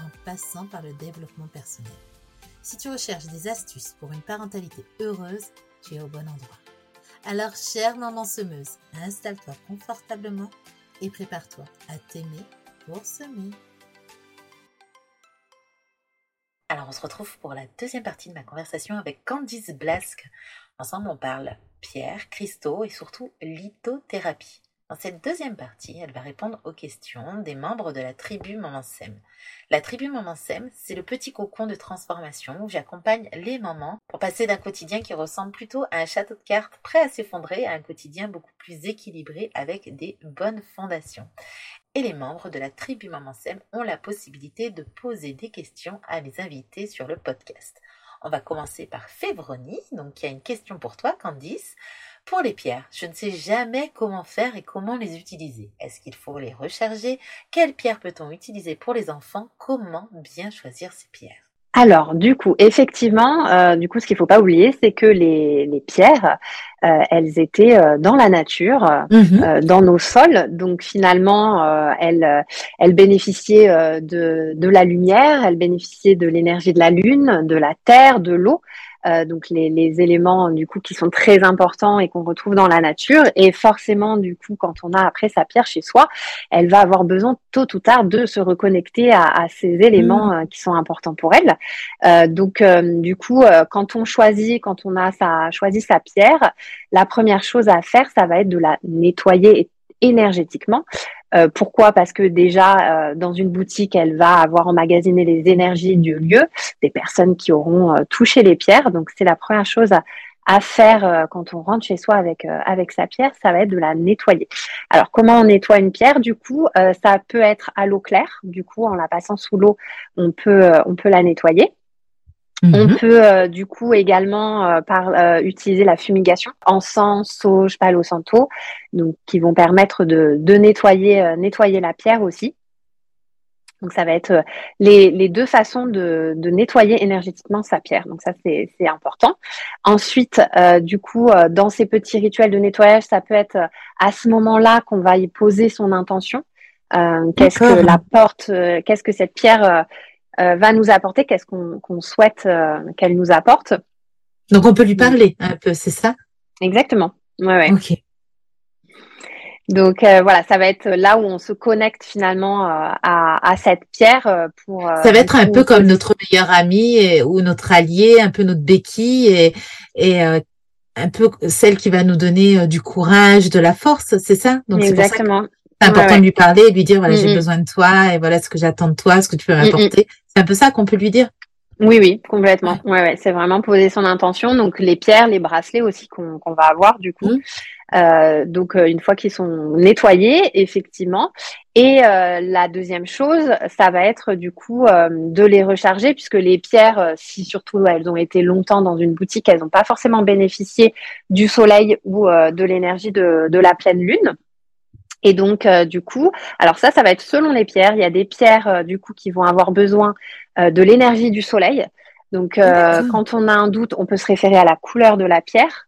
en passant par le développement personnel. Si tu recherches des astuces pour une parentalité heureuse, tu es au bon endroit. Alors, chère maman semeuse, installe-toi confortablement et prépare-toi à t'aimer pour semer. Alors, on se retrouve pour la deuxième partie de ma conversation avec Candice Blasque. Ensemble, on parle pierre, cristaux et surtout lithothérapie. Dans cette deuxième partie, elle va répondre aux questions des membres de la tribu Maman Sem. La tribu Maman Sem, c'est le petit cocon de transformation où j'accompagne les mamans pour passer d'un quotidien qui ressemble plutôt à un château de cartes prêt à s'effondrer à un quotidien beaucoup plus équilibré avec des bonnes fondations. Et les membres de la tribu Maman Sem ont la possibilité de poser des questions à mes invités sur le podcast. On va commencer par Févronie, donc y a une question pour toi, Candice. Pour les pierres, je ne sais jamais comment faire et comment les utiliser. Est-ce qu'il faut les recharger? Quelles pierres peut-on utiliser pour les enfants? Comment bien choisir ces pierres? Alors, du coup, effectivement, euh, du coup, ce qu'il faut pas oublier, c'est que les pierres, euh, elles étaient euh, dans la nature, mhm. dans nos sols. Donc, finalement, elles, elles bénéficiaient de, de la lumière, elles bénéficiaient de l'énergie de la lune, de la terre, de l'eau. Euh, donc les, les, éléments du coup qui sont très importants et qu'on retrouve dans la nature. Et forcément, du coup, quand on a après sa pierre chez soi, elle va avoir besoin tôt ou tard de se reconnecter à, à ces éléments mmh. euh, qui sont importants pour elle. Euh, donc euh, du coup, quand on choisit, quand on a sa, choisi sa pierre, la première chose à faire, ça va être de la nettoyer énergétiquement. Euh, pourquoi? Parce que déjà, euh, dans une boutique, elle va avoir emmagasiné les énergies du lieu, des personnes qui auront euh, touché les pierres. Donc, c'est la première chose à, faire quand on rentre chez soi avec, sa pierre, ça va être de la nettoyer. Alors, comment on nettoie une pierre? Du coup, ça peut être à l'eau claire. Du coup, en la passant sous l'eau, on peut la nettoyer. On mhm. peut euh, du coup également euh, par, euh, utiliser la fumigation, encens, sauge, palo santo, donc qui vont permettre de, de nettoyer, nettoyer la pierre aussi. Donc ça va être les, les deux façons de, de, nettoyer énergétiquement sa pierre. Donc ça c'est important. Ensuite, du coup, dans ces petits rituels de nettoyage, ça peut être à ce moment-là qu'on va y poser son intention. qu'est-ce que la porte, qu'est-ce que cette pierre euh, va nous apporter, qu'est-ce qu'on souhaite euh, qu'elle nous apporte. Donc on peut lui parler un peu, c'est ça? Exactement. Ouais, ouais. Ok. Donc euh, voilà, ça va être là où on se connecte finalement à, à, cette pierre pour. ça va être un peu comme notre meilleur ami ou notre allié, un peu notre béquille et, et un peu celle qui va nous donner du courage, de la force, c'est ça? Donc Exactement. C'est important de lui parler et lui dire voilà, j'ai besoin de toi et voilà ce que j'attends de toi, ce que tu peux m'apporter. C'est un peu ça qu'on peut lui dire. Oui, oui, complètement. Ouais, ouais, c'est vraiment poser son intention. Donc les pierres, les bracelets aussi qu'on va avoir du coup. Mmh. Euh, donc euh, une fois qu'ils sont nettoyés, effectivement. Et euh, la deuxième chose, ça va être du coup euh, de les recharger puisque les pierres, si surtout elles ont été longtemps dans une boutique, elles n'ont pas forcément bénéficié du soleil ou de l'énergie de, de la pleine lune. Et donc, euh, du coup, alors ça, ça va être selon les pierres. Il y a des pierres, euh, du coup, qui vont avoir besoin euh, de l'énergie du soleil. Donc, quand on a un doute, on peut se référer à la couleur de la pierre.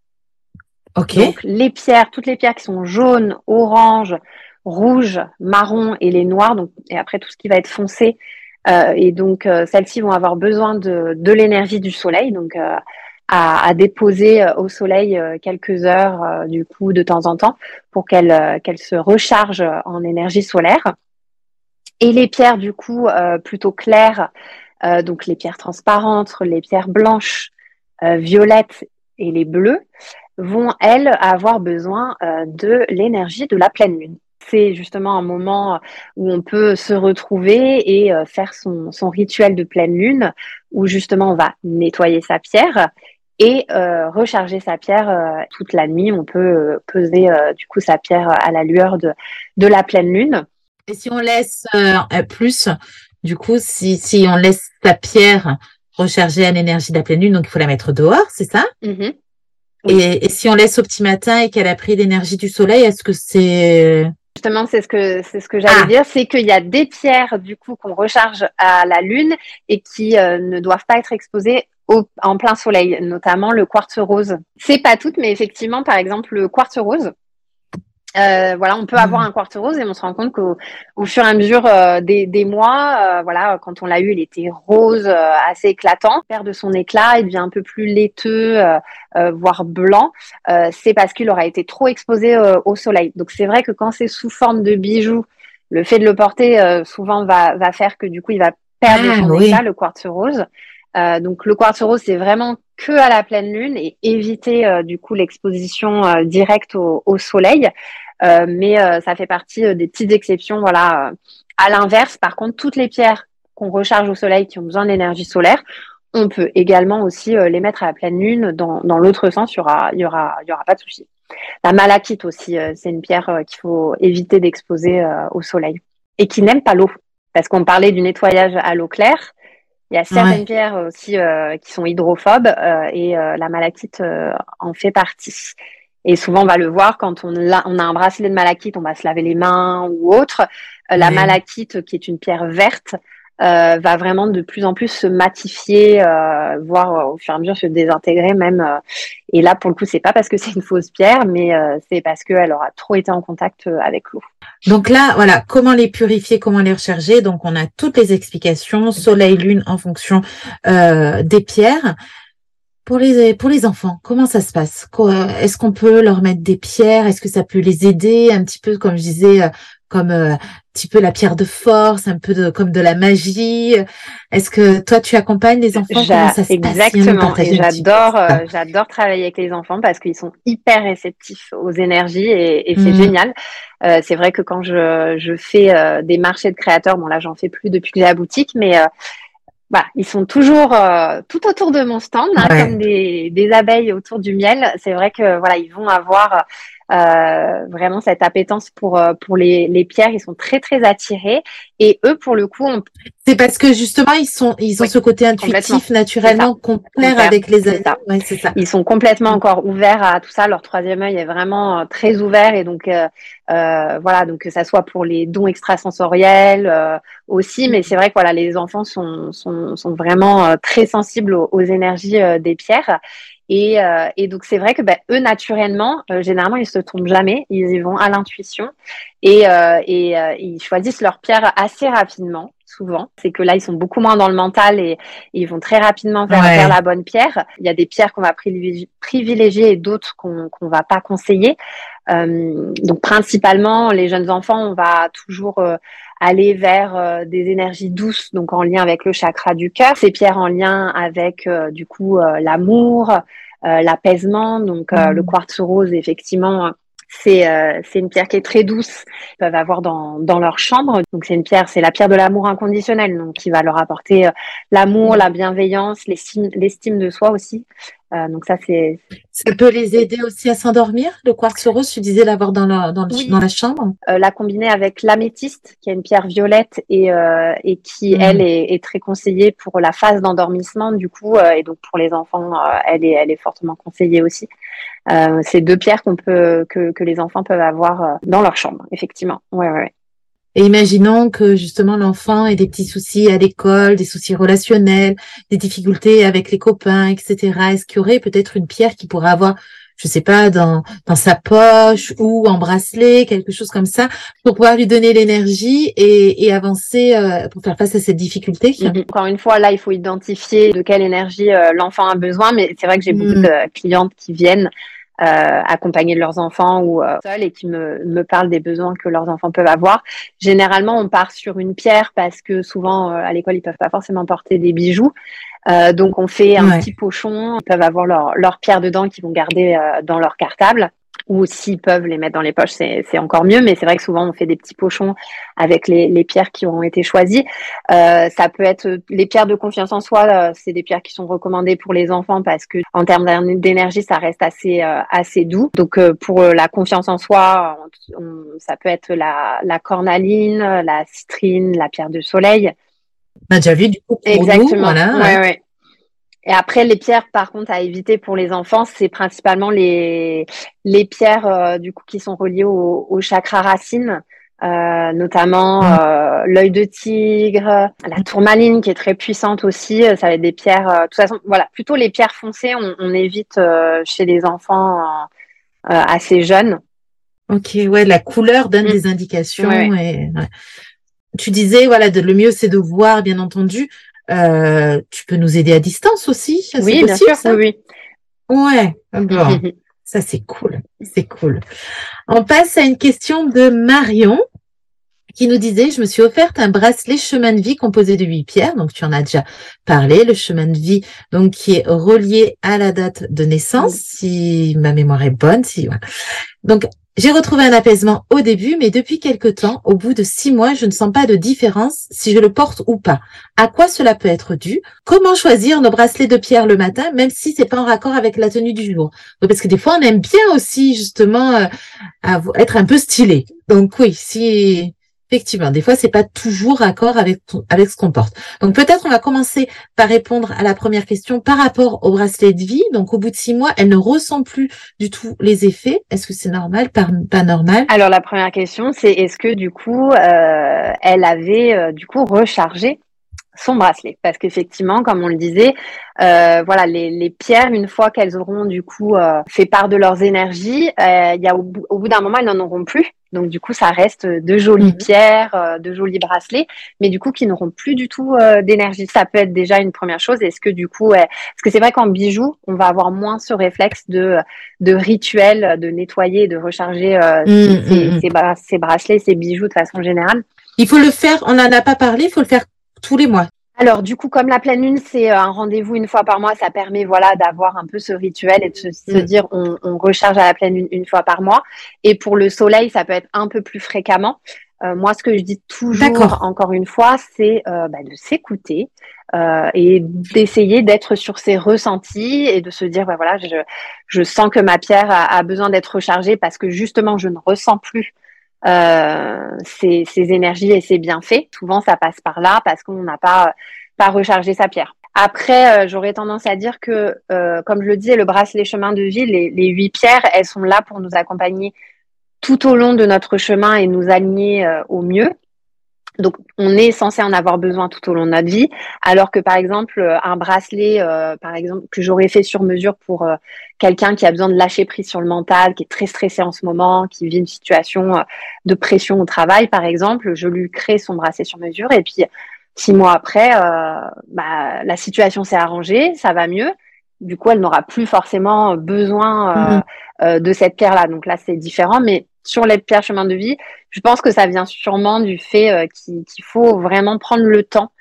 Ok. Donc, les pierres, toutes les pierres qui sont jaunes, orange, rouge, marron et les noires. Donc, et après, tout ce qui va être foncé. et donc, celles-ci vont avoir besoin de, de l'énergie du soleil. Donc, à, déposer euh, au soleil euh, quelques heures euh, du coup de temps en temps pour qu'elle qu'elle se recharge en énergie solaire. Et les pierres du coup plutôt claires, donc les pierres transparentes, les pierres blanches, violettes et les bleues, vont elles avoir besoin de l'énergie de la pleine lune c'est justement un moment où on peut se retrouver et faire son, son, rituel de pleine lune, où justement on va nettoyer sa pierre et euh, recharger sa pierre euh, toute la nuit. On peut euh, peser du coup sa pierre à la lueur de, de la pleine lune. Et si on laisse plus du coup, si, si on laisse la pierre recharger à l'énergie de la pleine lune, donc il faut la mettre dehors, c'est ça? Mm-hmm. et, si on laisse au petit matin et qu'elle a pris l'énergie du soleil, est-ce que c'est Justement, c'est ce que c'est ce que j'allais ah. dire, c'est qu'il y a des pierres du coup qu'on recharge à la lune et qui euh, ne doivent pas être exposées en plein soleil, notamment le quartz rose. C'est pas toutes, mais effectivement, par exemple, le quartz rose, euh, voilà, on peut avoir mm. un quartz rose et on se rend compte qu'au au fur et à mesure euh, des, des, mois, euh, voilà, quand on l'a eu, il était rose, assez éclatant. Perd de son éclat, il devient un peu plus laiteux, voire blanc. c'est parce qu'il aura été trop exposé au soleil. Donc c'est vrai que quand c'est sous forme de bijoux, le fait de le porter souvent va, va faire que du coup il va perdre ah, son éclat, le quartz rose. Donc le quartz rose, c'est vraiment que à la pleine lune et éviter du coup l'exposition directe au, au soleil. Euh, mais euh, ça fait partie euh, des petites exceptions. Voilà. À l'inverse, par contre, toutes les pierres qu'on recharge au soleil qui ont besoin d'énergie solaire, on peut également aussi les mettre à la pleine lune. Dans, dans l'autre sens, il y aura, il y aura, il y aura pas de souci. La malachite aussi, c'est une pierre qu'il faut éviter d'exposer au soleil et qui n'aime pas l'eau. Parce qu'on parlait du nettoyage à l'eau claire. Il y a certaines pierres aussi qui sont hydrophobes et la malachite en fait partie. Et souvent, on va le voir quand on a, on a un bracelet de malachite, on va se laver les mains ou autre. Euh, la malachite, qui est une pierre verte, euh, va vraiment de plus en plus se matifier, euh, voire au fur et à mesure se désintégrer même. et là, pour le coup, c'est pas parce que c'est une fausse pierre, mais c'est parce qu'elle aura trop été en contact avec l'eau. Donc là, voilà, comment les purifier, comment les recharger? Donc on a toutes les explications, soleil, lune, en fonction des pierres. Pour les, pour les enfants, comment ça se passe? Est-ce qu'on peut leur mettre des pierres? Est-ce que ça peut les aider? Un petit peu, comme je disais, euh, comme euh, petit peu la pierre de force, un peu de, comme de la magie Est-ce que toi, tu accompagnes les enfants? Comment ça se Exactement. J'adore, euh, j'adore travailler avec les enfants parce qu'ils sont hyper réceptifs aux énergies et, et c'est mmh. génial. c'est vrai que quand je, je fais des marchés de créateurs, bon là, j'en fais plus depuis que j'ai la boutique, mais bah, ils sont toujours euh, tout autour de mon stand, hein, comme des, des, abeilles autour du miel. C'est vrai que voilà, ils vont avoir euh, vraiment cette appétence pour euh, pour les, les pierres. Ils sont très très attirés. Et eux pour le coup, c'est parce que justement ils sont ils ont ce côté intuitif naturellement complet avec les ouais, c'est ça. Ils sont complètement encore ouverts à tout ça. Leur troisième œil est vraiment euh, très ouvert. Et donc euh, voilà. Donc que ça soit pour les dons extrasensoriels aussi, mais c'est vrai que voilà les enfants sont sont, sont vraiment très sensibles aux, aux énergies des pierres. Et, euh, et donc c'est vrai que bah, eux naturellement, euh, généralement ils se trompent jamais, ils y vont à l'intuition et, euh, et ils choisissent leur pierre assez rapidement. Souvent, c'est que là ils sont beaucoup moins dans le mental et, ils vont très rapidement vers, la bonne pierre. Il y a des pierres qu'on va privilégier et d'autres qu'on qu'on va pas conseiller. donc principalement les jeunes enfants, on va toujours aller vers des énergies douces, donc en lien avec le chakra du cœur. Ces pierres en lien avec du coup l'amour, l'apaisement. Donc le mmh. quartz rose, effectivement, c'est euh, c'est une pierre qui est très douce. Ils peuvent avoir dans dans leur chambre. Donc c'est une pierre, c'est la pierre de l'amour inconditionnel, donc qui va leur apporter l'amour, mmh. la bienveillance, l'estime de soi aussi. Euh, donc ça, c'est. Ça peut les aider aussi à s'endormir. Le quartz rose, tu disais l'avoir dans la dans, dans la chambre. Euh, la combiner avec l'améthyste, qui est une pierre violette et euh, et qui mmh. elle est, est, très conseillée pour la phase d'endormissement du coup et donc pour les enfants, elle est elle est fortement conseillée aussi. c'est deux pierres qu'on peut que que les enfants peuvent avoir dans leur chambre, effectivement. Ouais ouais. ouais. Et imaginons que justement l'enfant ait des petits soucis à l'école, des soucis relationnels, des difficultés avec les copains, etc. Est-ce qu'il y aurait peut-être une pierre qui pourrait avoir, je sais pas, dans, dans sa poche ou en bracelet, quelque chose comme ça, pour pouvoir lui donner l'énergie et, et avancer euh, pour faire face à cette difficulté? Mhm. Encore une fois, là, il faut identifier de quelle énergie euh, l'enfant a besoin, mais c'est vrai que j'ai beaucoup mm. de clientes qui viennent euh, accompagner leurs enfants ou euh, seuls et qui me, me parlent des besoins que leurs enfants peuvent avoir. Généralement, on part sur une pierre parce que souvent euh, à l'école ils peuvent pas forcément porter des bijoux. Euh, donc on fait un petit pochon, ils peuvent avoir leur, leur pierre dedans qu'ils vont garder dans leur cartable ou s'ils peuvent les mettre dans les poches, c'est encore mieux. Mais c'est vrai que souvent, on fait des petits pochons avec les, les pierres qui ont été choisies. Euh, ça peut être les pierres de confiance en soi. Euh, c'est des pierres qui sont recommandées pour les enfants parce que en termes d'énergie, ça reste assez euh, assez doux. Donc euh, pour la confiance en soi, ça peut être la, la cornaline, la citrine, la pierre de soleil. On a déjà vu du coup pour Exactement. Nous, voilà. Et après, les pierres, par contre, à éviter pour les enfants, c'est principalement les, les pierres euh, du coup qui sont reliées au, au chakra racine. Euh, notamment mm. euh, l'œil de tigre, la tourmaline qui est très puissante aussi. Ça va être des pierres. de toute façon, voilà, plutôt les pierres foncées, on, on évite chez les enfants assez jeunes. Ok, ouais, la couleur donne mm. des indications. Et, Tu disais, voilà, de, le mieux c'est de voir, bien entendu. Tu peux nous aider à distance aussi. Oui, bien sûr, ça oui. Ouais, d'accord. Ça, c'est cool. C'est cool. On passe à une question de Marion qui nous disait, je me suis offerte un bracelet chemin de vie composé de huit pierres. Donc, tu en as déjà parlé. Le chemin de vie, donc, qui est relié à la date de naissance, si ma mémoire est bonne, si. Donc, j'ai retrouvé un apaisement au début, mais depuis quelque temps, au bout de six mois, je ne sens pas de différence si je le porte ou pas. À quoi cela peut être dû? Comment choisir nos bracelets de pierre le matin, même si c'est pas en raccord avec la tenue du jour? Parce que des fois, on aime bien aussi justement euh, être un peu stylé. Donc oui, si Effectivement, des fois, c'est pas toujours accord avec avec ce qu'on porte. Donc peut-être on va commencer par répondre à la première question par rapport au bracelet de vie. Donc au bout de six mois, elle ne ressent plus du tout les effets. Est-ce que c'est normal, pas, normal? Alors la première question, c'est est-ce que du coup, euh, elle avait euh, du coup rechargé son bracelet? Parce qu'effectivement comme on le disait euh, voilà les, pierres une fois qu'elles auront du coup fait part de leurs énergies il y a au au bout d'un moment elles n'en auront plus donc du coup, ça reste de jolies mhm. pierres, euh, de jolis bracelets, mais du coup qui n'auront plus du tout euh, d'énergie. Ça peut être déjà une première chose. Est-ce que du coup, parce que c'est vrai qu'en bijoux, on va avoir moins ce réflexe de de rituel, de nettoyer, de recharger euh, mhm, mhm. ses, bracelets, ses bijoux de façon générale. Il faut le faire. On n'en a pas parlé. Il faut le faire tous les mois. Alors du coup, comme la pleine lune, c'est euh, un rendez-vous une fois par mois, ça permet voilà d'avoir un peu ce rituel et de se, mm. dire on, on, recharge à la pleine lune une fois par mois. Et pour le soleil, ça peut être un peu plus fréquemment. Euh, moi, ce que je dis toujours, encore une fois, c'est euh, bah, de s'écouter euh, et d'essayer d'être sur ses ressentis et de se dire bah, voilà, je, je sens que ma pierre a, a besoin d'être rechargée parce que justement, je ne ressens plus euh, ces, énergies et ces bienfaits. Souvent, ça passe par là parce qu'on n'a pas, pas rechargé sa pierre. Après, euh, j'aurais tendance à dire que, euh, comme je le disais, le bracelet chemin de vie, les, les huit pierres, elles sont là pour nous accompagner tout au long de notre chemin et nous aligner au mieux. Donc, on est censé en avoir besoin tout au long de notre vie, alors que par exemple, euh, un bracelet, euh, par exemple, que j'aurais fait sur mesure pour euh, quelqu'un qui a besoin de lâcher prise sur le mental, qui est très stressé en ce moment, qui vit une situation de pression au travail, par exemple, je lui crée son bracelet sur mesure et puis six mois après, bah, la situation s'est arrangée, ça va mieux. Du coup, elle n'aura plus forcément besoin mmh. de cette pierre-là. Donc là, c'est différent, mais sur les pierres chemin de vie, je pense que ça vient sûrement du fait euh, qu'il faut vraiment prendre le temps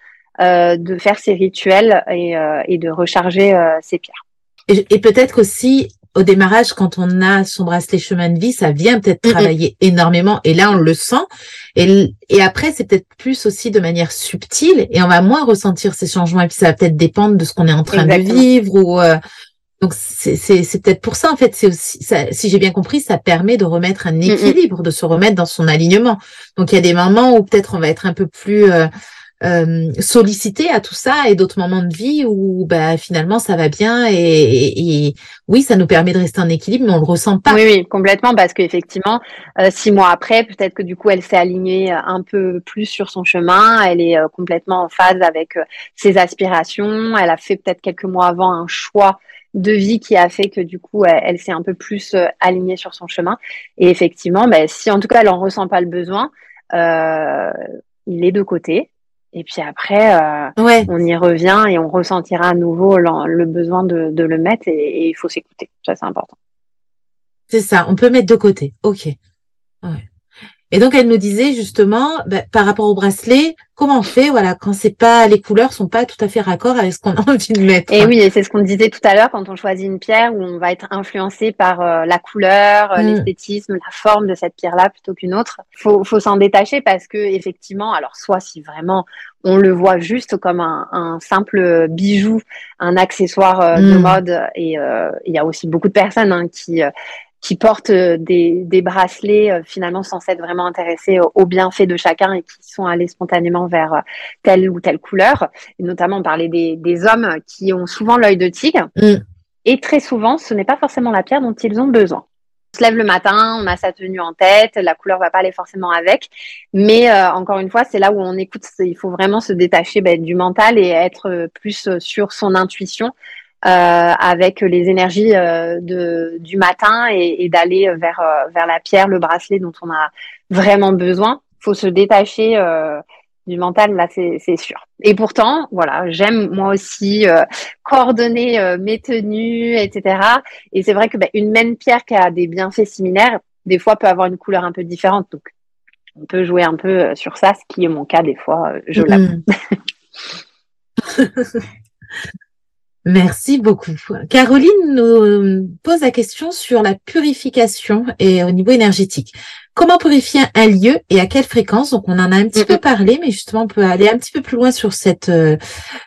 euh, de faire ces rituels et, euh, de recharger ces pierres. Et, peut-être aussi au démarrage, quand on a son bracelet chemin de vie, ça vient peut-être travailler énormément. Et là on le sent. Et, et après, c'est peut-être plus aussi de manière subtile. Et on va moins ressentir ces changements. Et puis ça va peut-être dépendre de ce qu'on est en train de vivre ou donc c'est peut-être pour ça en fait, c'est aussi ça, si j'ai bien compris, ça permet de remettre un mm, mm. équilibre, de se remettre dans son alignement. Donc il y a des moments où peut-être on va être un peu plus euh, euh, sollicité à tout ça et d'autres moments de vie où bah, finalement ça va bien et, oui ça nous permet de rester en équilibre mais on le ressent pas. Oui oui complètement parce qu'effectivement euh, six mois après peut-être que du coup elle s'est alignée un peu plus sur son chemin, elle est euh, complètement en phase avec ses aspirations, elle a fait peut-être quelques mois avant un choix de vie qui a fait que du coup elle, s'est un peu plus euh, alignée sur son chemin. Et effectivement, bah, si en tout cas elle en ressent pas le besoin, euh, il est de côté. Et puis après, euh, on y revient et on ressentira à nouveau le, besoin de, le mettre et, il faut s'écouter. Ça, c'est important. C'est ça, on peut mettre de côté. Ok. Ouais. Et donc elle nous disait justement, bah, par rapport au bracelet, comment on fait, voilà, quand c'est pas les couleurs sont pas tout à fait raccord avec ce qu'on a envie de mettre. Et oui, et c'est ce qu'on disait tout à l'heure quand on choisit une pierre où on va être influencé par euh, la couleur, euh, mm. l'esthétisme, la forme de cette pierre-là plutôt qu'une autre. Faut, faut s'en détacher parce que effectivement, alors soit si vraiment on le voit juste comme un, simple bijou, un accessoire euh, de mm. mode, et il y a aussi beaucoup de personnes hein, qui qui portent des, des bracelets finalement sans être vraiment intéressés aux, bienfaits de chacun et qui sont allés spontanément vers telle ou telle couleur. Et notamment, on parlait des, des hommes qui ont souvent l'œil de tigre. Mm. Et très souvent, ce n'est pas forcément la pierre dont ils ont besoin. On se lève le matin, on a sa tenue en tête, la couleur va pas aller forcément avec. Mais euh, encore une fois, c'est là où on écoute. Il faut vraiment se détacher ben, du mental et être plus sur son intuition euh, avec les énergies euh, de, du matin et, et d'aller vers, vers la pierre, le bracelet dont on a vraiment besoin. Il faut se détacher du mental, là, c'est sûr. Et pourtant, voilà, j'aime moi aussi euh, coordonner euh, mes tenues, etc. Et c'est vrai que bah, une même pierre qui a des bienfaits similaires, des fois peut avoir une couleur un peu différente. Donc, on peut jouer un peu euh, sur ça, ce qui est mon cas des fois, je l'avoue. Merci beaucoup. Caroline nous pose la question sur la purification et au niveau énergétique. Comment purifier un lieu et à quelle fréquence? Donc, on en a un petit peu parlé, mais justement, on peut aller un petit peu plus loin sur cette, euh,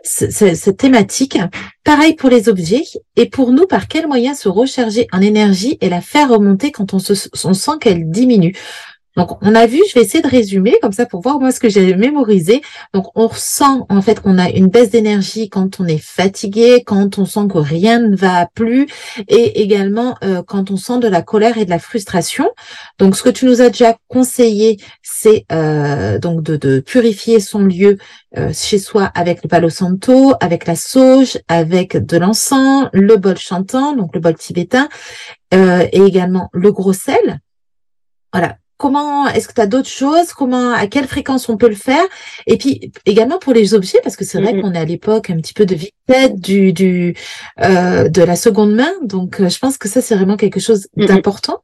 cette, thématique. Pareil pour les objets. Et pour nous, par quel moyen se recharger en énergie et la faire remonter quand on, se, on sent qu'elle diminue? Donc, on a vu, je vais essayer de résumer comme ça pour voir moi ce que j'ai mémorisé. Donc, on ressent en fait qu'on a une baisse d'énergie quand on est fatigué, quand on sent que rien ne va plus et également euh, quand on sent de la colère et de la frustration. Donc, ce que tu nous as déjà conseillé, c'est euh, donc de, purifier son lieu euh, chez soi avec le palo santo, avec la sauge, avec de l'encens, le bol chantant, donc le bol tibétain, et également le gros sel. Voilà, comment est-ce que tu as d'autres choses? Comment à quelle fréquence on peut le faire? Et puis également pour les objets parce que c'est vrai qu'on est à l'époque un petit peu de vitesse du du euh, de la seconde main donc euh, je pense que ça c'est vraiment quelque chose d'important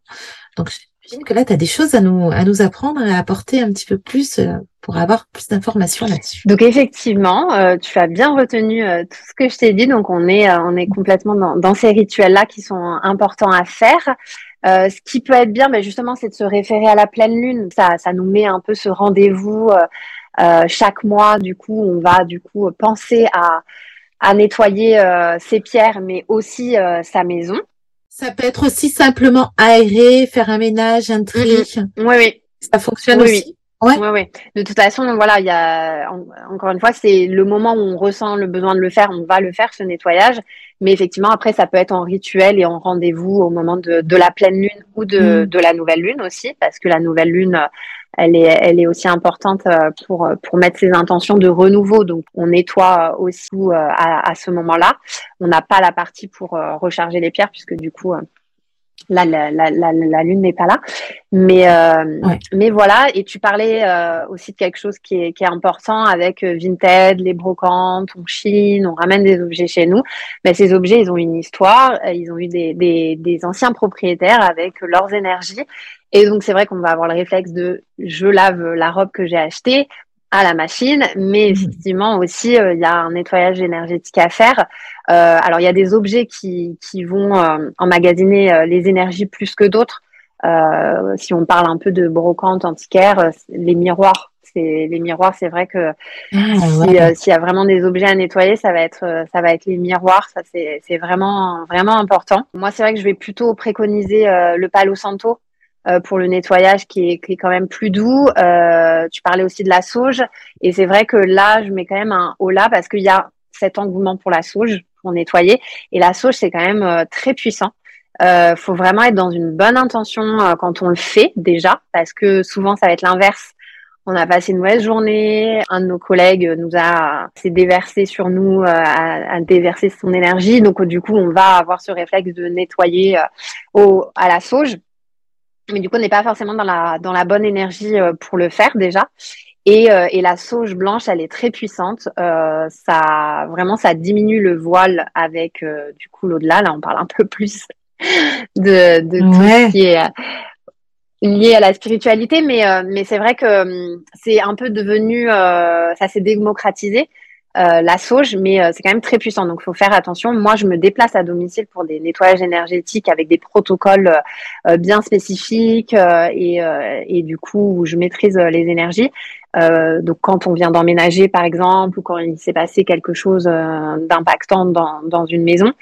donc j'imagine que là tu as des choses à nous à nous apprendre et à apporter un petit peu plus euh, pour avoir plus d'informations là-dessus. Donc effectivement, tu as bien retenu tout ce que je t'ai dit. Donc on est on est complètement dans, dans ces rituels là qui sont importants à faire. Euh, ce qui peut être bien, mais ben, justement, c'est de se référer à la pleine lune. Ça, ça nous met un peu ce rendez-vous euh, euh chaque mois. Du coup, on va du coup penser à, à nettoyer euh, ses pierres, mais aussi sa maison. Ça peut être aussi simplement aérer, faire un ménage, un tri. Oui, oui. Ça fonctionne aussi. Oui, ouais. ouais. De toute façon, voilà, il y a encore une fois, c'est le moment où on ressent le besoin de le faire, on va le faire ce nettoyage. Mais effectivement, après, ça peut être en rituel et en rendez-vous au moment de, de la pleine lune ou de, mm. de, la nouvelle lune aussi, parce que la nouvelle lune, elle est, elle est aussi importante euh, pour, pour mettre ses intentions de renouveau. Donc, on nettoie aussi euh, à, à ce moment-là. On n'a pas la partie pour euh, recharger les pierres, puisque du coup, Là, la, la, la, la lune n'est pas là. Mais, euh, mais voilà, et tu parlais euh, aussi de quelque chose qui est, qui est important avec euh, Vinted, les brocantes, on chine, on ramène des objets chez nous. Mais ces objets, ils ont une histoire, ils ont eu des, des, des anciens propriétaires avec leurs énergies. Et donc, c'est vrai qu'on va avoir le réflexe de je lave la robe que j'ai achetée à la machine, mais mmh. effectivement aussi, il y a un nettoyage énergétique à faire. Euh, alors, il y a des objets qui, qui vont euh, emmagasiner euh, les énergies plus que d'autres. si on parle un peu de brocante antiquaire, les miroirs, c'est les miroirs. C'est vrai que ah, s'il y a vraiment des objets à nettoyer, ça va être ça va être les miroirs. Ça c'est vraiment vraiment important. Moi, c'est vrai que je vais plutôt préconiser le Palo Santo pour le nettoyage qui est, qui est, quand même plus doux. Euh, tu parlais aussi de la sauge et c'est vrai que là, je mets quand même un haut là parce qu'il y a cet engouement pour la sauge nettoyer. Et la sauge, c'est quand même euh, très puissant. Euh, faut vraiment être dans une bonne intention euh, quand on le fait déjà, parce que souvent ça va être l'inverse. On a passé une mauvaise journée, un de nos collègues nous a s'est déversé sur nous, euh, a, déversé son énergie, donc du coup on va avoir ce réflexe de nettoyer au, à la sauge. Mais du coup on n'est pas forcément dans la bonne énergie pour le faire déjà. Et, euh, et, la sauge blanche, elle est très puissante. Euh, ça, vraiment, ça diminue le voile avec euh, du coup l'au-delà. Là, on parle un peu plus de, de tout ce qui est euh, lié à la spiritualité, mais, mais c'est vrai que hum, c'est un peu devenu, ça s'est démocratisé. Euh, la sauge, mais euh, c'est quand même très puissant. Donc, il faut faire attention. Moi, je me déplace à domicile pour des nettoyages énergétiques avec des protocoles euh, bien spécifiques et, et, du coup, je maîtrise les énergies. donc, quand on vient d'emménager, par exemple, ou quand il s'est passé quelque chose d'impactant dans, dans, une maison.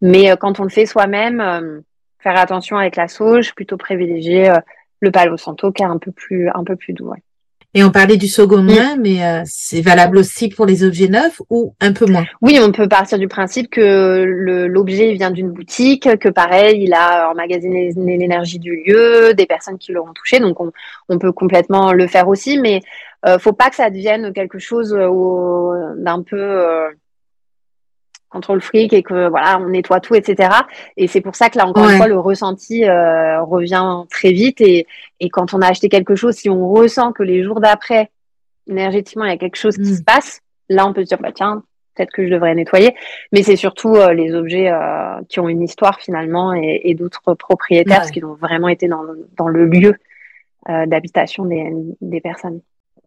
Mais quand on le fait soi-même, faire attention avec la sauge, plutôt privilégier le palo santo qui est un peu plus un peu plus doux. Et on parlait du Sogomien, mm. mais euh, c'est valable aussi pour les objets neufs ou un peu moins? Oui, on peut partir du principe que l'objet vient d'une boutique, que pareil, il a emmagasiné l'énergie du lieu, des personnes qui l'auront touché, donc on, on, peut complètement le faire aussi, mais euh, faut pas que ça devienne quelque chose euh, d'un peu euh, contre le fric et que voilà, on nettoie tout, etc. Et c'est pour ça que là, encore une fois, le ressenti euh, revient très vite. Et, et quand on a acheté quelque chose, si on ressent que les jours d'après, énergétiquement, il y a quelque chose qui mm. se passe, là, on peut se dire, bah tiens, peut-être que je devrais nettoyer. Mais c'est surtout euh, les objets euh, qui ont une histoire finalement et, et d'autres propriétaires, parce qu'ils ont vraiment été dans, dans le lieu d'habitation des, des personnes.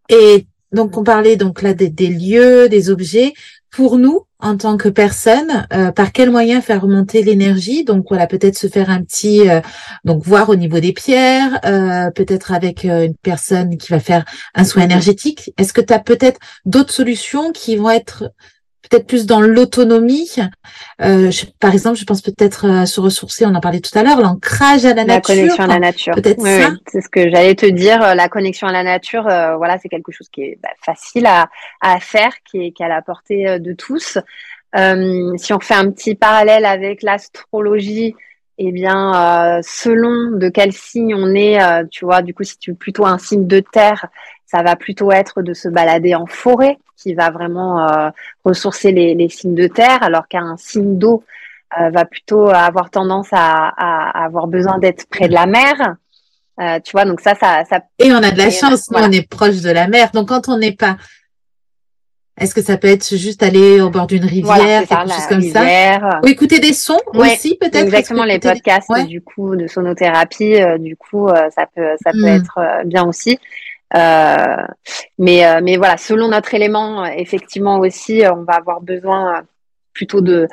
Et donc on parlait donc là des, des lieux, des objets. Pour nous, en tant que personne, euh, par quel moyen faire remonter l'énergie? Donc voilà, peut-être se faire un petit, euh, donc voir au niveau des pierres, euh, peut-être avec une personne qui va faire un soin énergétique. Est-ce que tu as peut-être d'autres solutions qui vont être peut-être plus dans l'autonomie. Euh, par exemple, je pense peut-être à se ressourcer, on en parlait tout à l'heure, l'ancrage à la, nature. La connexion à la nature. Peut-être ça. c'est ce que j'allais te dire. La connexion à la nature, euh, voilà, c'est quelque chose qui est bah, facile à, à, faire, qui est, qui est à la portée euh, de tous. Euh, si on fait un petit parallèle avec l'astrologie, eh bien, euh, selon de quel signe on est, euh, tu vois, du coup, si tu es plutôt un signe de terre, ça va plutôt être de se balader en forêt, qui va vraiment euh, ressourcer les, les, signes de terre, alors qu'un signe d'eau euh, va plutôt avoir tendance à, à avoir besoin d'être près de la mer. Euh, tu vois, donc ça, ça, ça. Et on a de la chance, nous, on est proche de la mer. Donc quand on n'est pas est-ce que ça peut être juste aller au bord d'une rivière, quelque chose comme ça? Ou écouter des sons aussi, peut-être? Exactement, les podcasts du coup de sonothérapie, du coup, ça peut ça peut hmm. être bien aussi. Mais mais voilà, selon notre élément, effectivement aussi, on va avoir besoin plutôt de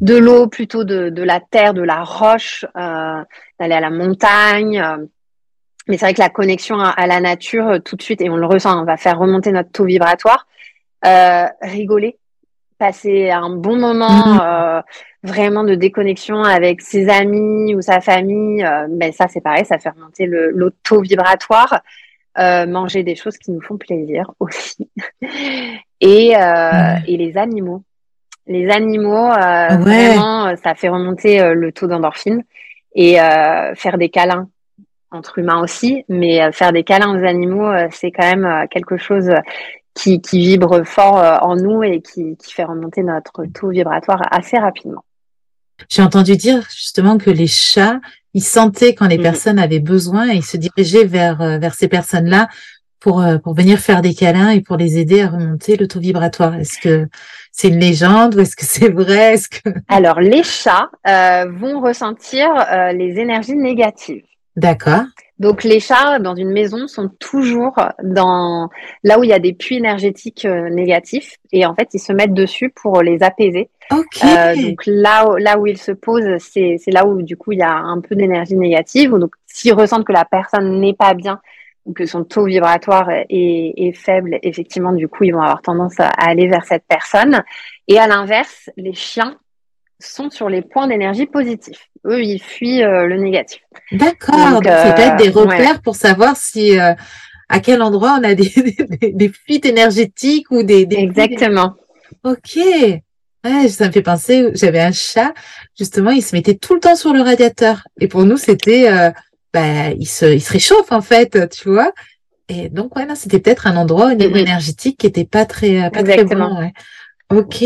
de l'eau, plutôt de, de la terre, de la roche, d'aller à la montagne. mais c'est vrai que la connexion à, à, la nature, tout de suite, et on le ressent, on va faire remonter notre taux vibratoire. Euh, rigoler, passer un bon moment euh, vraiment de déconnexion avec ses amis ou sa famille. Euh, mais ça, c'est pareil, ça fait remonter l'auto vibratoire. Manger des choses qui nous font plaisir aussi. et, et les animaux. Les animaux, vraiment, ça fait remonter le taux d'endorphine. Et faire des câlins entre humains aussi, mais faire des câlins aux animaux, c'est quand même quelque chose qui, qui vibre fort euh, en nous et qui, qui fait remonter notre taux vibratoire assez rapidement. J'ai entendu dire justement que les chats, ils sentaient quand les mhm. personnes avaient besoin et ils se dirigeaient vers, euh, vers ces personnes-là pour, euh, pour venir faire des câlins et pour les aider à remonter le taux vibratoire. Est-ce que c'est une légende ou est-ce que c'est vrai? Est-ce que... Alors, les chats euh, vont ressentir euh, les énergies négatives. D'accord. Donc les chats dans une maison sont toujours dans là où il y a des puits énergétiques euh, négatifs et en fait ils se mettent dessus pour les apaiser. Euh, donc là là où ils se posent c'est c'est là où du coup il y a un peu d'énergie négative donc s'ils ressentent que la personne n'est pas bien ou que son taux vibratoire est, est, faible effectivement du coup ils vont avoir tendance à aller vers cette personne et à l'inverse les chiens sont sur les points d'énergie positifs. Eux, ils fuient euh, le négatif. D'accord. Donc, c'est peut-être des euh, repères pour savoir si euh, à quel endroit on a des, des, fuites énergétiques ou des, Exactement. Ok. Ouais, ça me fait penser, j'avais un chat, justement, il se mettait tout le temps sur le radiateur. Et pour nous, c'était, bah, il se, il se réchauffe, en fait, tu vois. Et donc, ouais, c'était peut-être un endroit au niveau énergétique qui était pas très, pas très bon. Ouais. Ok.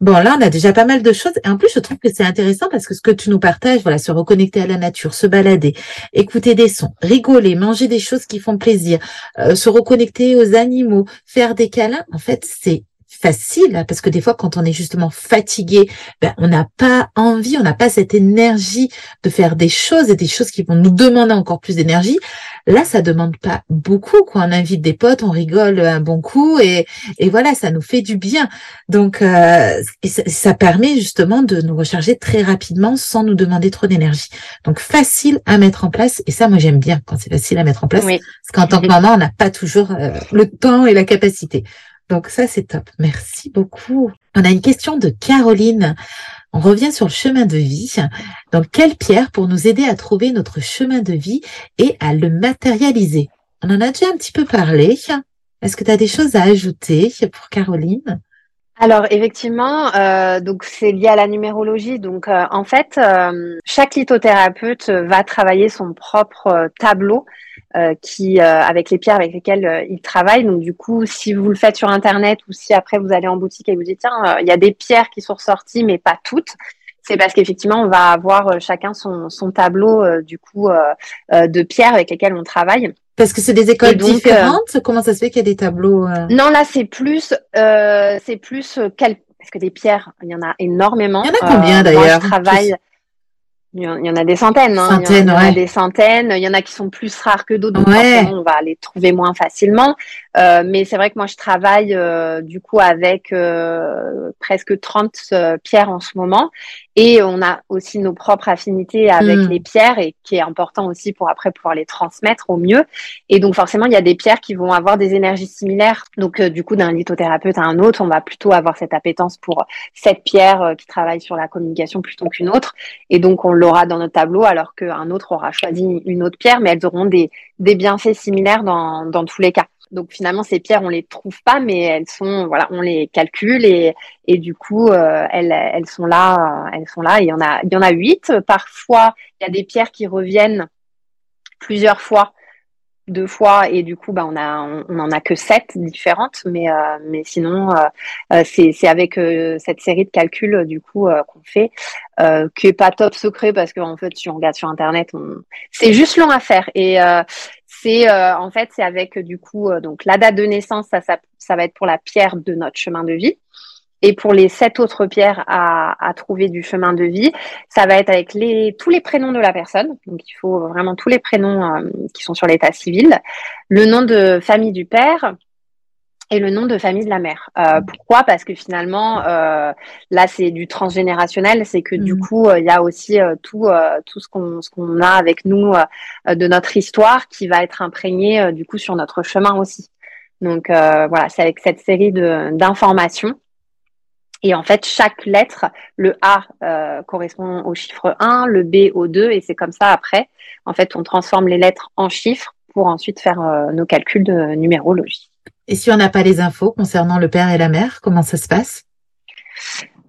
Bon, là, on a déjà pas mal de choses. Et en plus, je trouve que c'est intéressant parce que ce que tu nous partages, voilà, se reconnecter à la nature, se balader, écouter des sons, rigoler, manger des choses qui font plaisir, euh, se reconnecter aux animaux, faire des câlins, en fait, c'est facile parce que des fois quand on est justement fatigué, ben, on n'a pas envie, on n'a pas cette énergie de faire des choses et des choses qui vont nous demander encore plus d'énergie. Là, ça demande pas beaucoup. Quoi. On invite des potes, on rigole un bon coup et, et voilà, ça nous fait du bien. Donc, euh, ça, permet justement de nous recharger très rapidement sans nous demander trop d'énergie. Donc, facile à mettre en place. Et ça, moi, j'aime bien quand c'est facile à mettre en place. Parce qu'en tant que maman, on n'a pas toujours euh, le temps et la capacité. Donc ça, c'est top. Merci beaucoup. On a une question de Caroline. On revient sur le chemin de vie. Donc, quelle pierre pour nous aider à trouver notre chemin de vie et à le matérialiser? On en a déjà un petit peu parlé. Est-ce que tu as des choses à ajouter pour Caroline? Alors effectivement, euh, donc c'est lié à la numérologie. Donc euh, en fait, euh, chaque lithothérapeute va travailler son propre tableau qui avec les pierres avec lesquelles il travaille. Donc du coup, si vous le faites sur internet ou si après vous allez en boutique et vous dites tiens, il y a des pierres qui sont ressorties mais pas toutes. C'est parce qu'effectivement, on va avoir chacun son, son tableau du coup de pierres avec lesquelles on travaille. Parce que c'est des écoles euh, différentes? Comment ça se fait qu'il y a des tableaux euh? Non, là c'est plus, euh, c'est plus quel... parce que des pierres, il y en a énormément. Il y en a combien d'ailleurs? Il y en a des centaines. Hein. il y en a des centaines. Il y en a qui sont plus rares que d'autres, donc on va les trouver moins facilement. Euh, mais c'est vrai que moi, je travaille euh, du coup avec euh, presque 30 pierres en ce moment. Et on a aussi nos propres affinités avec hmm. les pierres et qui est important aussi pour après pouvoir les transmettre au mieux. Et donc forcément, il y a des pierres qui vont avoir des énergies similaires. Donc du coup, d'un lithothérapeute à un autre, on va plutôt avoir cette appétence pour cette pierre qui travaille sur la communication plutôt qu'une autre. Et donc on l'aura dans notre tableau alors qu'un autre aura choisi une autre pierre, mais elles auront des, des bienfaits similaires dans, dans tous les cas. Donc finalement, ces pierres, on les trouve pas, mais elles sont, voilà, on les calcule et, et du coup, euh, elles, elles sont là, elles sont là. il y en a, il y en a huit. Parfois, il y a des pierres qui reviennent plusieurs fois, deux fois, et du coup, bah, on a, on, en a que sept différentes, mais, euh, mais sinon, euh, c'est, c'est avec cette série de calculs du coup qu'on fait, qui est pas top secret parce qu'en fait, si on regarde sur internet, on... c'est juste long à faire et c'est euh, en fait c'est avec du coup euh, donc la date de naissance ça, ça, va être pour la pierre de notre chemin de vie. Et pour les sept autres pierres à, trouver du chemin de vie ça va être avec les tous les prénoms de la personne. Donc il faut vraiment tous les prénoms euh, qui sont sur l'état civil. Le nom de famille du père et le nom de famille de la mère. Euh, pourquoi? Parce que finalement, euh, là, c'est du transgénérationnel, c'est que du mm. coup, euh, il y a aussi euh, tout, euh, tout ce qu'on ce qu'on a avec nous de notre histoire qui va être imprégné du coup sur notre chemin aussi. Donc voilà, c'est avec cette série de d'informations. Et en fait, chaque lettre, le A correspond au chiffre 1, le B au 2, et c'est comme ça après. En fait, on transforme les lettres en chiffres pour ensuite faire nos calculs de numérologie. Et si on n'a pas les infos concernant le père et la mère, comment ça se passe?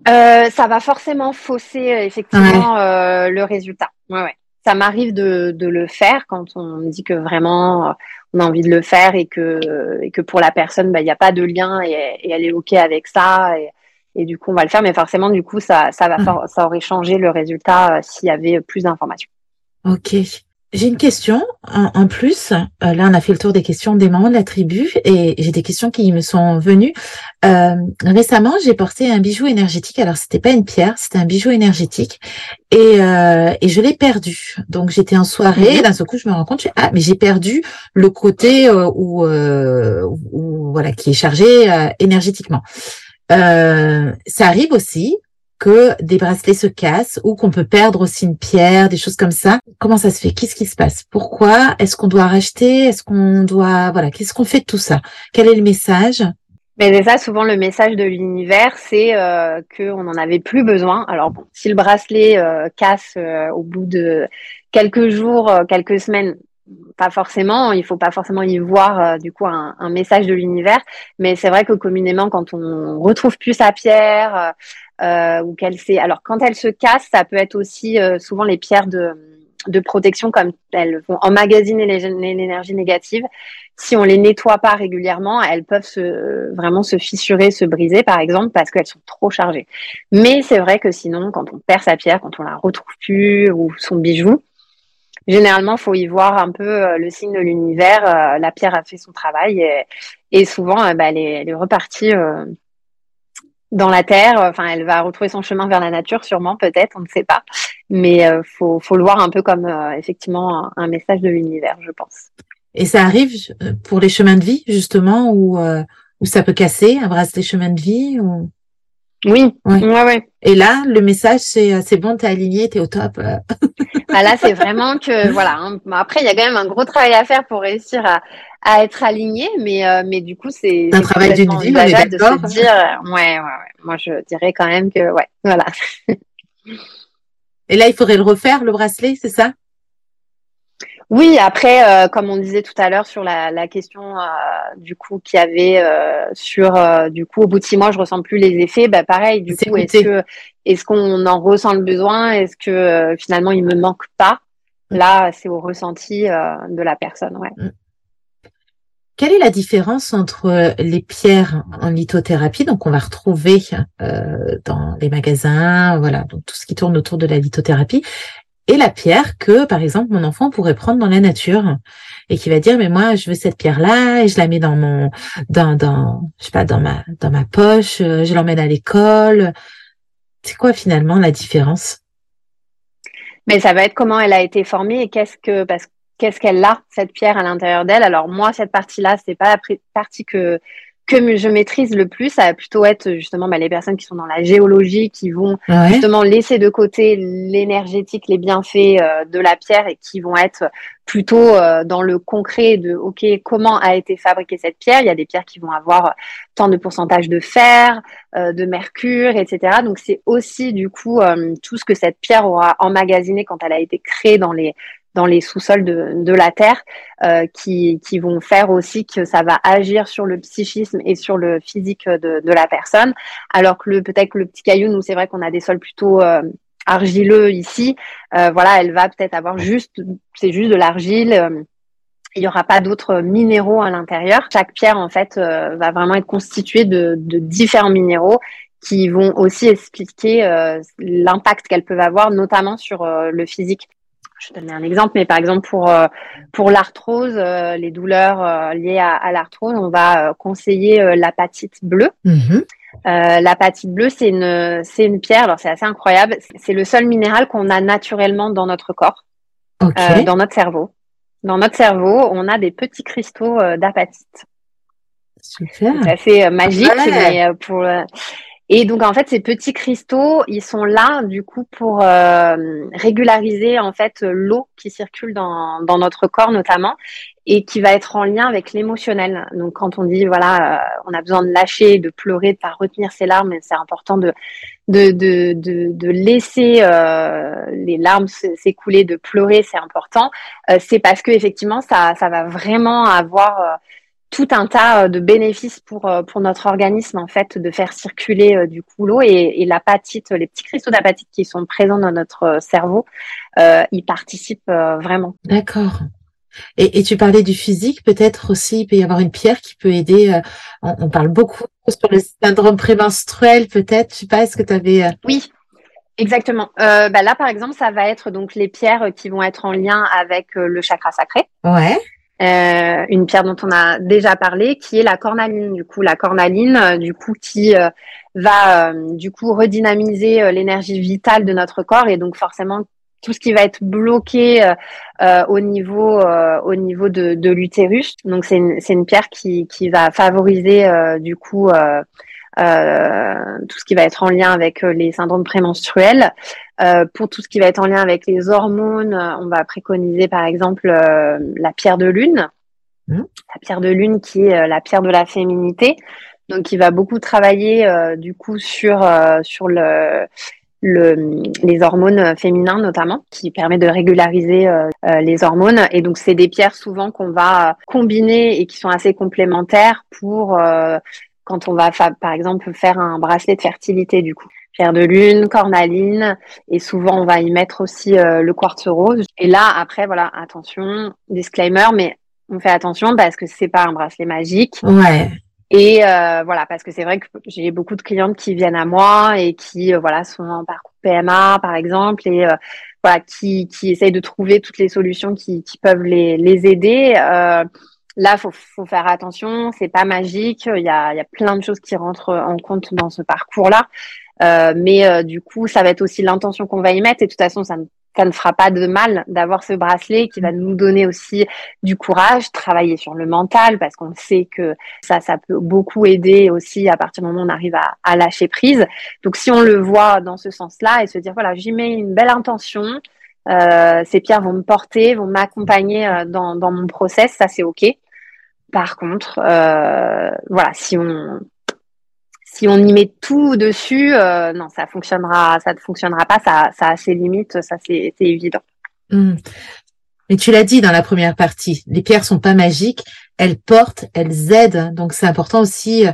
Euh, Ça va forcément fausser euh, effectivement euh, le résultat. Ouais, ouais. Ça m'arrive de, de, le faire quand on me dit que vraiment on a envie de le faire et que, et que pour la personne, bah, il n'y a pas de lien et, et, elle est OK avec ça. Et, et, du coup, on va le faire. Mais forcément, du coup, ça, ça, va, ça aurait changé le résultat s'il y avait plus d'informations. Ok. J'ai une question en, plus. Euh, là, on a fait le tour des questions des membres de la tribu et j'ai des questions qui me sont venues. Euh, récemment, j'ai porté un bijou énergétique. Alors, c'était pas une pierre, c'était un bijou énergétique et, euh, et je l'ai perdu. Donc, j'étais en soirée. Mhm. D'un seul coup, je me rends compte, ah, mais j'ai perdu le côté où, où, voilà, qui est chargé énergétiquement. ça arrive aussi que des bracelets se cassent ou qu'on peut perdre aussi une pierre, des choses comme ça. Comment ça se fait? Qu'est-ce qui se passe? Pourquoi Est-ce qu'on doit racheter? Est-ce qu'on doit voilà Qu'est-ce qu'on fait de tout ça? Quel est le message? Mais ça, souvent le message de l'univers, c'est euh, qu'on n'en avait plus besoin. Alors bon, si le bracelet euh, casse euh, au bout de quelques jours, quelques semaines, pas forcément, il faut pas forcément y voir du coup un, un message de l'univers, mais c'est vrai que communément quand on retrouve plus sa pierre, euh, ou qu'elle. Alors quand elle se casse, ça peut être aussi euh, souvent les pierres de, de protection comme elles vont emmagasiner l'énergie négative. Si on les nettoie pas régulièrement, elles peuvent se, vraiment se fissurer, se briser par exemple parce qu'elles sont trop chargées. Mais c'est vrai que sinon, quand on perd sa pierre, quand on la retrouve plus ou son bijou, généralement, faut y voir un peu euh, le signe de l'univers. La pierre a fait son travail et, et souvent, bah, elle, est, elle, est, repartie dans la terre. Enfin, elle va retrouver son chemin vers la nature, sûrement, peut-être, on ne sait pas. Mais euh, faut, faut le voir un peu comme euh, effectivement un, message de l'univers, je pense. Et ça arrive euh, pour les chemins de vie, justement, où, euh, où ça peut casser, un bracelet chemin de vie ou... Oui, ouais. ouais, Et là, le message, c'est c'est bon, t'es aligné, t'es au top. ah là, c'est vraiment que voilà. Hein. Après, il y a quand même un gros travail à faire pour réussir à, à être aligné, mais euh, mais du coup c'est un travail d'une vie, de se dire ouais, ouais ouais moi je dirais quand même que ouais voilà Et là, il faudrait le refaire, le bracelet, c'est ça? Oui, après, euh, comme on disait tout à l'heure sur la, question euh, du coup qu'il y avait euh, sur du coup au bout de six mois je ressens plus les effets, bah pareil. Du coup, est-ce que est-ce qu'on en ressent le besoin? Est-ce que finalement il me manque pas? Mm. Là, c'est au ressenti de la personne. Ouais. Quelle est la différence entre les pierres en lithothérapie, donc on va retrouver dans les magasins, voilà, donc tout ce qui tourne autour de la lithothérapie, et la pierre que, par exemple, mon enfant pourrait prendre dans la nature et qui va dire, mais moi, je veux cette pierre-là et je la mets dans mon, dans, dans, je sais pas, dans ma, dans ma poche, euh, je l'emmène à l'école. C'est quoi finalement la différence? Mais ça va être comment elle a été formée et qu'est-ce que, parce qu'est-ce qu'elle a, cette pierre à l'intérieur d'elle. Alors moi, cette partie-là, c'est pas la partie que que je maîtrise le plus, ça va plutôt être justement bah, les personnes qui sont dans la géologie, qui vont justement laisser de côté l'énergétique, les bienfaits euh, de la pierre et qui vont être plutôt euh, dans le concret de OK, comment a été fabriquée cette pierre Il y a des pierres qui vont avoir tant de pourcentage de fer, euh, de mercure, etc. Donc c'est aussi du coup tout ce que cette pierre aura emmagasiné quand elle a été créée dans les dans les sous-sols de, de, la Terre euh, qui, qui, vont faire aussi que ça va agir sur le psychisme et sur le physique de, de la personne. Alors que le peut-être que le petit caillou, nous c'est vrai qu'on a des sols plutôt euh, argileux ici. Euh, voilà, elle va peut-être avoir juste, c'est juste de l'argile. Euh, il n'y aura pas d'autres minéraux à l'intérieur. Chaque pierre, en fait, euh, va vraiment être constituée de, de, différents minéraux qui vont aussi expliquer l'impact qu'elles peuvent avoir, notamment sur le physique je vais donner un exemple, mais par exemple pour euh, pour l'arthrose, euh, les douleurs euh, liées à, l'arthrose, on va conseiller l'apatite bleue. Mm-hmm. l'apatite bleue, c'est une c'est une pierre. Alors c'est assez incroyable. C'est le seul minéral qu'on a naturellement dans notre corps, dans notre cerveau. Dans notre cerveau, on a des petits cristaux d'apatite. Super. C'est assez magique, mais pour et donc en fait, ces petits cristaux, ils sont là du coup pour euh, régulariser en fait l'eau qui circule dans, dans notre corps notamment et qui va être en lien avec l'émotionnel. Donc quand on dit voilà, euh, on a besoin de lâcher, de pleurer, de pas retenir ses larmes, c'est important de de, de, de, laisser euh, les larmes s'écouler, de pleurer, c'est important. C'est parce que effectivement ça ça va vraiment avoir tout un tas euh, de bénéfices pour, euh, pour notre organisme, en fait, de faire circuler euh, du coup l'eau et, et l'apatite, les petits cristaux d'apatite qui sont présents dans notre cerveau, euh, ils participent vraiment. D'accord. Et, et, tu parlais du physique, peut-être aussi, il peut y avoir une pierre qui peut aider. on, parle beaucoup sur le syndrome prémenstruel, peut-être. Je sais pas, est-ce que tu avais. Oui, Exactement. Euh, bah là, par exemple, ça va être donc les pierres qui vont être en lien avec le chakra sacré. Ouais. Euh, une pierre dont on a déjà parlé, qui est la cornaline. Du coup, la cornaline, euh, du coup, qui euh, va du coup redynamiser l'énergie vitale de notre corps et donc forcément tout ce qui va être bloqué au niveau au niveau de, l'utérus. Donc c'est une, une pierre qui, qui va favoriser du coup euh, tout ce qui va être en lien avec euh, les syndromes prémenstruels. Euh, pour tout ce qui va être en lien avec les hormones, on va préconiser par exemple la pierre de lune. Mmh. La pierre de lune qui est la pierre de la féminité, donc qui va beaucoup travailler du coup sur sur le, le, les hormones féminins notamment, qui permet de régulariser les hormones. Et donc, c'est des pierres souvent qu'on va combiner et qui sont assez complémentaires pour quand on va, par exemple, faire un bracelet de fertilité, du coup. Pierre de lune, cornaline, et souvent on va y mettre aussi euh, le quartz rose. Et là, après, voilà, attention, disclaimer, mais on fait attention parce que c'est pas un bracelet magique. Ouais. Et euh, voilà, parce que c'est vrai que j'ai beaucoup de clientes qui viennent à moi et qui, euh, voilà, sont en parcours PMA, par exemple, et voilà, qui, qui essayent de trouver toutes les solutions qui, qui peuvent les, les aider. Là, faut, faut faire attention, c'est pas magique. Il y a, il y a plein de choses qui rentrent en compte dans ce parcours-là. Euh, mais euh, du coup, ça va être aussi l'intention qu'on va y mettre. Et de toute façon, ça ne, ça ne fera pas de mal d'avoir ce bracelet qui va nous donner aussi du courage, travailler sur le mental, parce qu'on sait que ça, ça peut beaucoup aider aussi à partir du moment où on arrive à, à lâcher prise. Donc, si on le voit dans ce sens-là et se dire, voilà, j'y mets une belle intention, euh, ces pierres vont me porter, vont m'accompagner euh, dans, dans, mon process, ça c'est ok. Par contre, euh, voilà, si on si on y met tout dessus, non, ça fonctionnera, ça ne fonctionnera pas. Ça, ça a ses limites, ça c'est évident. Mmh. Et tu l'as dit dans la première partie, les pierres sont pas magiques, elles portent, elles aident. Donc c'est important aussi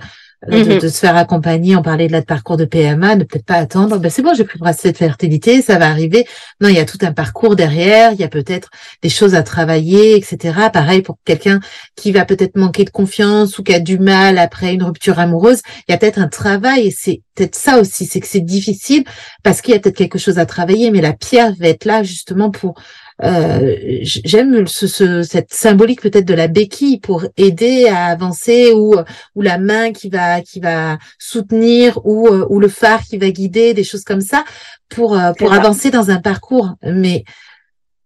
euh, mhm. de, se faire accompagner. On parlait de là de parcours de PMA, ne peut-être pas attendre. Ben c'est bon, j'ai pris le bracelet de fertilité, ça va arriver. Non, il y a tout un parcours derrière. Il y a peut-être des choses à travailler, etc. Pareil pour quelqu'un qui va peut-être manquer de confiance ou qui a du mal après une rupture amoureuse. Il y a peut-être un travail et c'est peut-être ça aussi, c'est que c'est difficile parce qu'il y a peut-être quelque chose à travailler, mais la pierre va être là justement pour euh, j'aime ce, cette symbolique peut-être de la béquille pour aider à avancer ou ou la main qui va qui va soutenir ou euh, ou le phare qui va guider des choses comme ça pour euh, pour avancer dans un parcours. Mais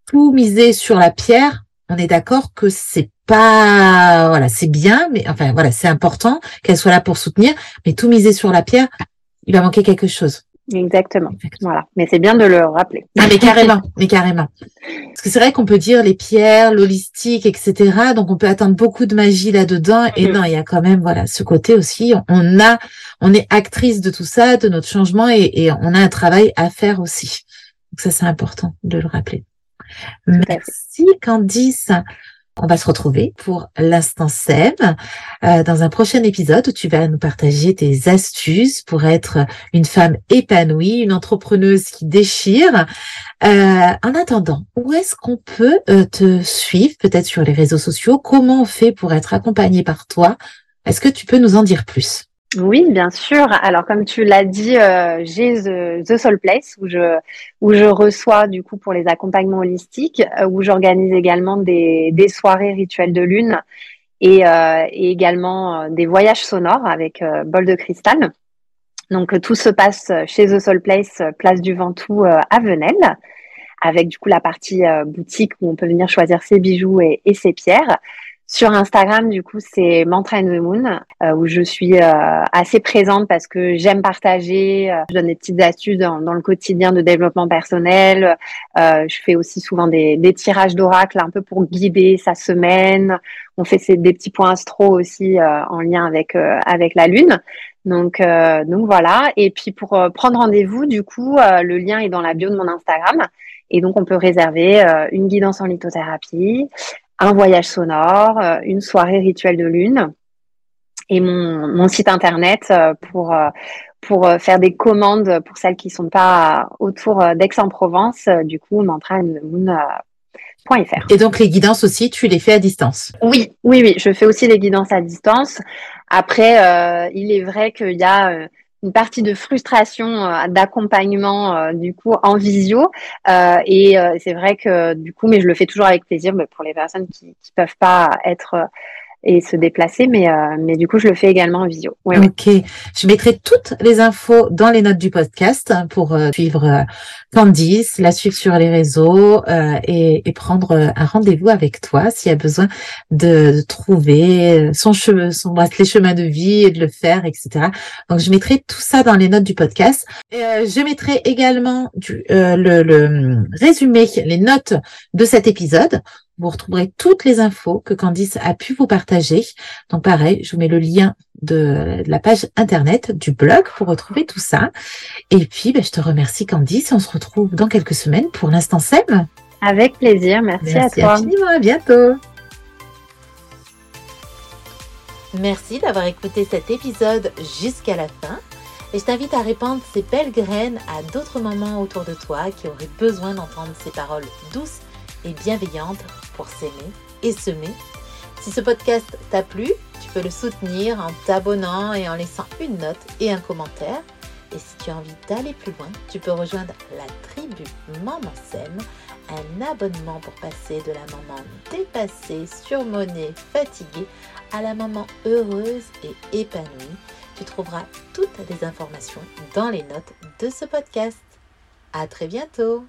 tout miser sur la pierre on est d'accord que c'est pas voilà c'est bien mais enfin voilà c'est important qu'elle soit là pour soutenir mais tout miser sur la pierre il va manquer quelque chose Exactement. Voilà. Mais c'est bien de le rappeler. Ah, mais carrément, mais carrément. Parce que c'est vrai qu'on peut dire les pierres, l'holistique, etc. Donc on peut attendre beaucoup de magie là-dedans. Et mm. non, il y a quand même, voilà, ce côté aussi. On a, on est actrice de tout ça, de notre changement, et, et on a un travail à faire aussi. Donc ça, c'est important de le rappeler. Merci Candice. On va se retrouver pour l'instant SEM euh, dans un prochain épisode où tu vas nous partager tes astuces pour être une femme épanouie, une entrepreneuse qui déchire. Euh, en attendant, où est-ce qu'on peut euh, te suivre Peut-être sur les réseaux sociaux? Comment on fait pour être accompagné par toi? Est-ce que tu peux nous en dire plus? Oui, bien sûr. Alors, comme tu l'as dit, euh, j'ai The, Soul Place où je où je reçois du coup pour les accompagnements holistiques, euh, où j'organise également des, des soirées rituels de lune et, euh, également des voyages sonores avec bol de cristal. Donc, tout se passe chez The Soul Place, place du Ventoux à Venelle, avec du coup la partie boutique où on peut venir choisir ses bijoux et ses pierres. Sur Instagram, du coup, c'est Mantra and the Moon, euh, où je suis euh, assez présente parce que j'aime partager. Euh, je donne des petites astuces dans, le quotidien de développement personnel. je fais aussi souvent des, tirages d'oracle un peu pour guider sa semaine. On fait des petits points astro aussi en lien avec avec la lune. Donc donc voilà. Et puis pour prendre rendez-vous, du coup, le lien est dans la bio de mon Instagram. Et donc, on peut réserver une guidance en lithothérapie, un voyage sonore, euh, une soirée rituelle de lune et mon, mon site internet euh, pour euh, pour faire des commandes pour celles qui sont pas autour d'Aix-en-Provence, du coup, mantraandmoon.fr. Et donc les guidances aussi, tu les fais à distance? Oui, oui, oui, je fais aussi les guidances à distance. Après, il est vrai qu'il y a une partie de frustration euh, d'accompagnement euh, du coup en visio. Euh, et c'est vrai que du coup mais je le fais toujours avec plaisir mais pour les personnes qui ne peuvent pas être et se déplacer, mais, euh, mais du coup, je le fais également en visio. ok. Je mettrai toutes les infos dans les notes du podcast pour euh, suivre euh, Candice, la suivre sur les réseaux et, et, prendre un rendez-vous avec toi s'il y a besoin de, de trouver son chemin, son les chemins de vie et de le faire, etc. Donc, je mettrai tout ça dans les notes du podcast. Je mettrai également du, le, le résumé, les notes de cet épisode vous retrouverez toutes les infos que Candice a pu vous partager. Donc pareil, je vous mets le lien de, la page internet du blog pour retrouver tout ça. Et puis, ben, je te remercie Candice. On se retrouve dans quelques semaines pour l'instant SEM. Avec plaisir. Merci, à toi. Infiniment. À bientôt. Merci d'avoir écouté cet épisode jusqu'à la fin. Et je t'invite à répandre ces belles graines à d'autres mamans autour de toi qui auraient besoin d'entendre ces paroles douces et bienveillante pour s'aimer et semer. Si ce podcast t'a plu, tu peux le soutenir en t'abonnant et en laissant une note et un commentaire. Et si tu as envie d'aller plus loin, tu peux rejoindre la tribu Maman Sème, un abonnement pour passer de la maman dépassée, surmonnée, fatiguée à la maman heureuse et épanouie. Tu trouveras toutes les informations dans les notes de ce podcast. À très bientôt!